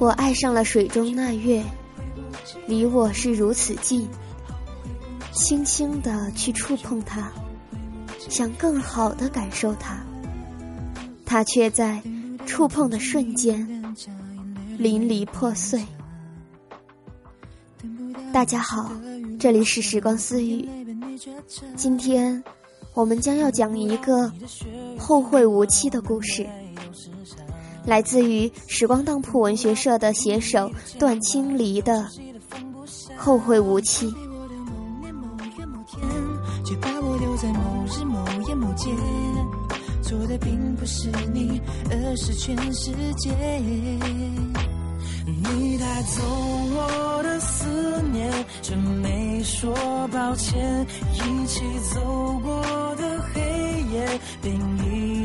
我爱上了水中那月，离我是如此近，轻轻地去触碰它，想更好的感受它，它却在触碰的瞬间淋漓破碎。大家好，这里是时光私语，今天我们将要讲一个后会无期的故事。来自于时光当铺文学社的写手段清离的《后会无期》。错的并不是你，而是全世界。你带走我的思念，却没说抱歉。一起走过的黑夜，变一。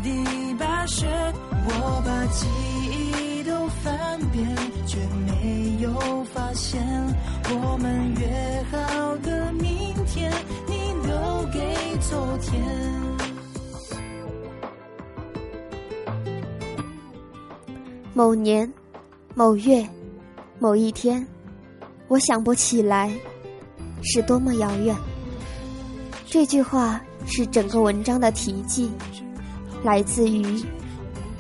我把记忆都翻遍，却没有发现我们约好的明天，你留给昨天。某年某月某一天，我想不起来是多么遥远。这句话是整个文章的题记，来自于。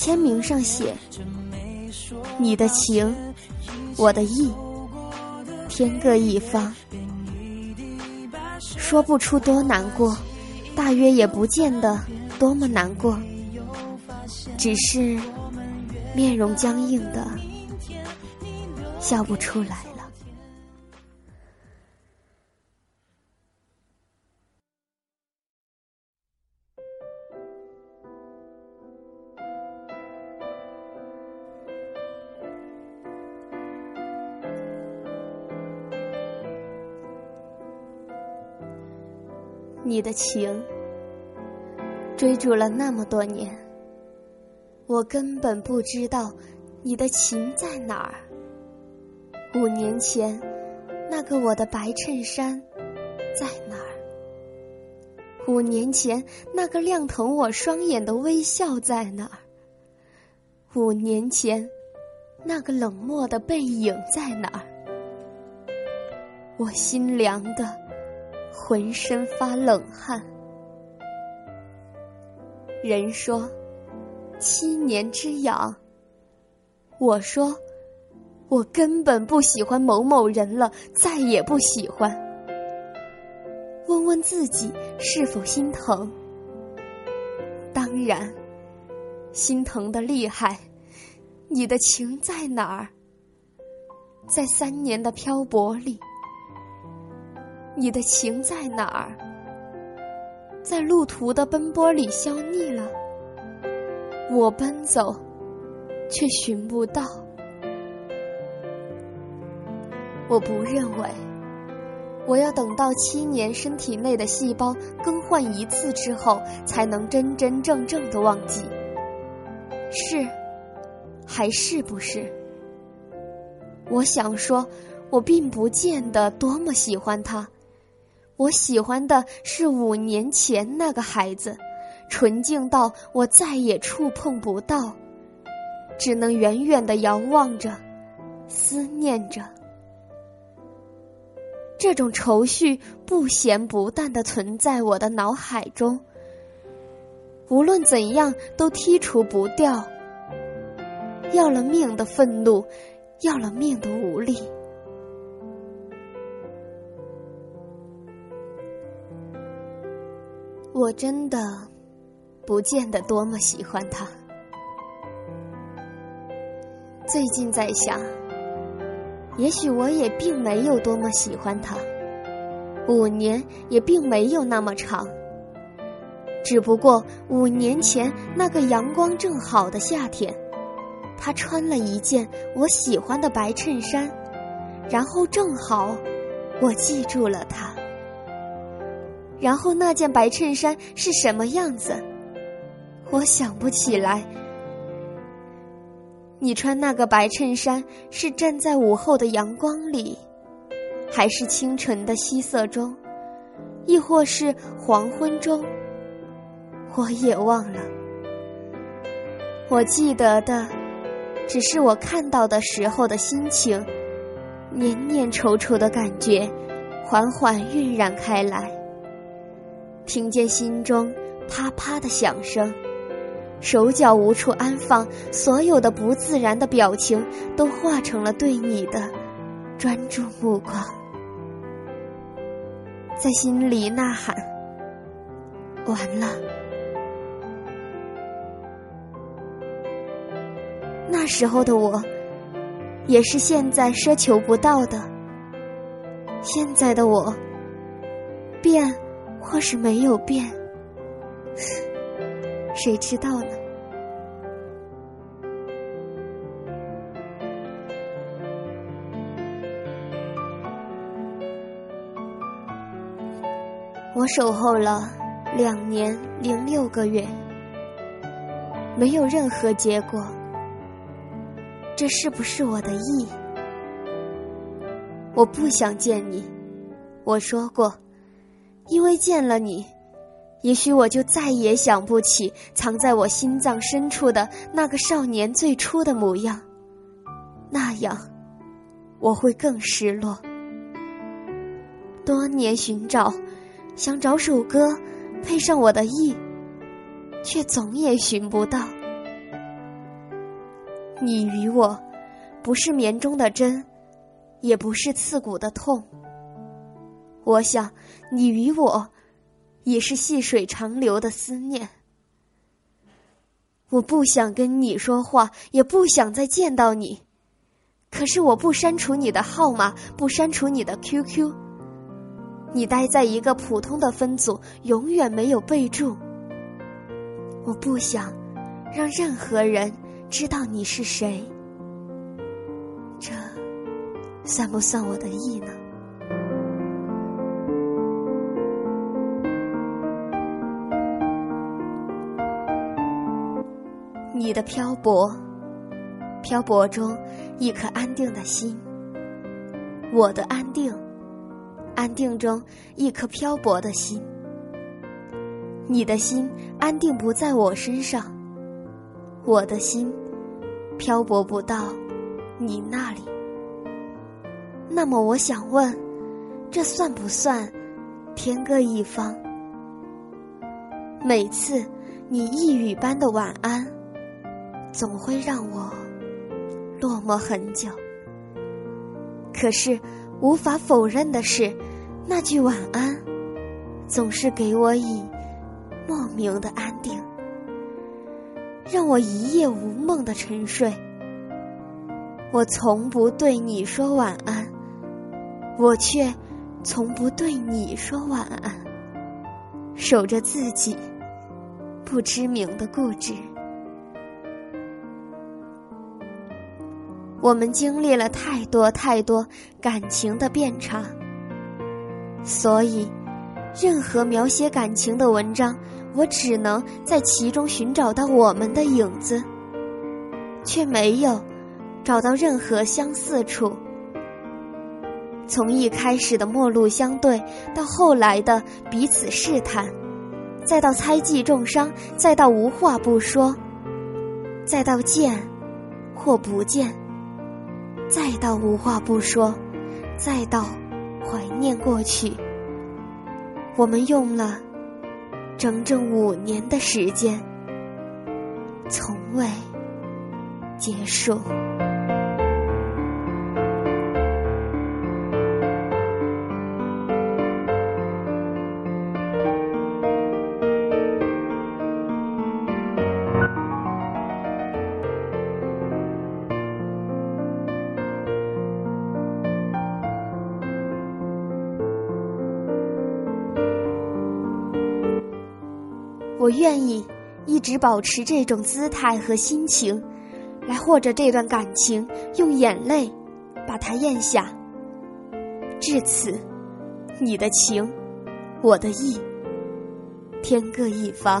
签名上写：“你的情，我的意，天各一方。”说不出多难过，大约也不见得多么难过，只是面容僵硬的笑不出来。你的情追逐了那么多年，我根本不知道你的情在哪儿。五年前那个我的白衬衫在哪儿？五年前那个亮疼我双眼的微笑在哪儿？五年前那个冷漠的背影在哪儿？我心凉的。浑身发冷汗。人说七年之痒，我说我根本不喜欢某某人了，再也不喜欢。问问自己是否心疼？当然，心疼的厉害。你的情在哪儿？在三年的漂泊里。你的情在哪儿？在路途的奔波里消腻了。我奔走，却寻不到。我不认为，我要等到七年身体内的细胞更换一次之后，才能真真正正的忘记。是，还是不是？我想说，我并不见得多么喜欢他。我喜欢的是五年前那个孩子，纯净到我再也触碰不到，只能远远的遥望着，思念着。这种愁绪不咸不淡的存在我的脑海中，无论怎样都剔除不掉。要了命的愤怒，要了命的无力。我真的不见得多么喜欢他。最近在想，也许我也并没有多么喜欢他。五年也并没有那么长，只不过五年前那个阳光正好的夏天，他穿了一件我喜欢的白衬衫，然后正好我记住了他。然后那件白衬衫是什么样子？我想不起来。你穿那个白衬衫是站在午后的阳光里，还是清晨的夕色中，亦或是黄昏中？我也忘了。我记得的，只是我看到的时候的心情，黏黏稠稠的感觉，缓缓晕染开来。听见心中啪啪的响声。手脚无处安放，所有的不自然的表情都化成了对你的专注目光，在心里呐喊：“完了！”那时候的我，也是现在奢求不到的。现在的我，变或是没有变。谁知道呢？我守候了两年零六个月，没有任何结果。这是不是我的意？我不想见你，我说过，因为见了你。也许我就再也想不起藏在我心脏深处的那个少年最初的模样，那样我会更失落。多年寻找，想找首歌配上我的意，却总也寻不到。你与我，不是棉中的针，也不是刺骨的痛。我想，你与我。也是细水长流的思念。我不想跟你说话，也不想再见到你。可是我不删除你的号码，不删除你的 QQ。你待在一个普通的分组，永远没有备注。我不想让任何人知道你是谁。这算不算我的意呢？你的漂泊，漂泊中一颗安定的心；我的安定，安定中一颗漂泊的心。你的心安定不在我身上，我的心漂泊不到你那里。那么，我想问，这算不算天各一方？每次你一语般的晚安。总会让我落寞很久。可是无法否认的是，那句晚安总是给我以莫名的安定，让我一夜无梦的沉睡。我从不对你说晚安，我却从不对你说晚安，守着自己不知名的固执。我们经历了太多太多感情的变差，所以，任何描写感情的文章，我只能在其中寻找到我们的影子，却没有找到任何相似处。从一开始的陌路相对，到后来的彼此试探，再到猜忌重伤，再到无话不说，再到见或不见。再到无话不说，再到怀念过去，我们用了整整五年的时间，从未结束。我愿意一直保持这种姿态和心情，来或者这段感情，用眼泪把它咽下。至此，你的情，我的意，天各一方。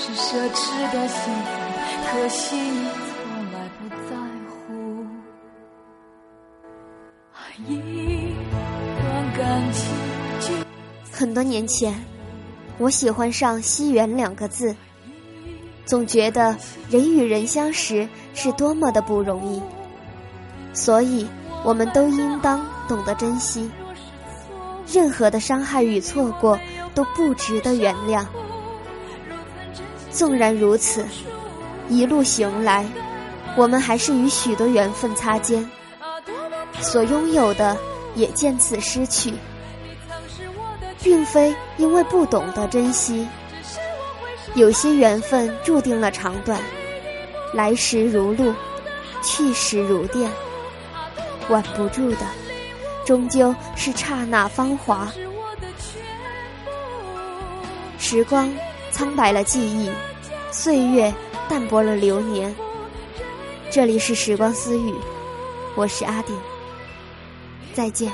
是奢侈的幸福，可惜你从来不在乎。一段感情，很多年前，我喜欢上“惜缘”两个字，总觉得人与人相识是多么的不容易，所以我们都应当懂得珍惜。任何的伤害与错过都不值得原谅。纵然如此，一路行来，我们还是与许多缘分擦肩，所拥有的也渐次失去，并非因为不懂得珍惜。有些缘分注定了长短，来时如露，去时如电，挽不住的，终究是刹那芳华。时光苍白了记忆。岁月淡薄了流年。这里是时光私语，我是阿顶，再见。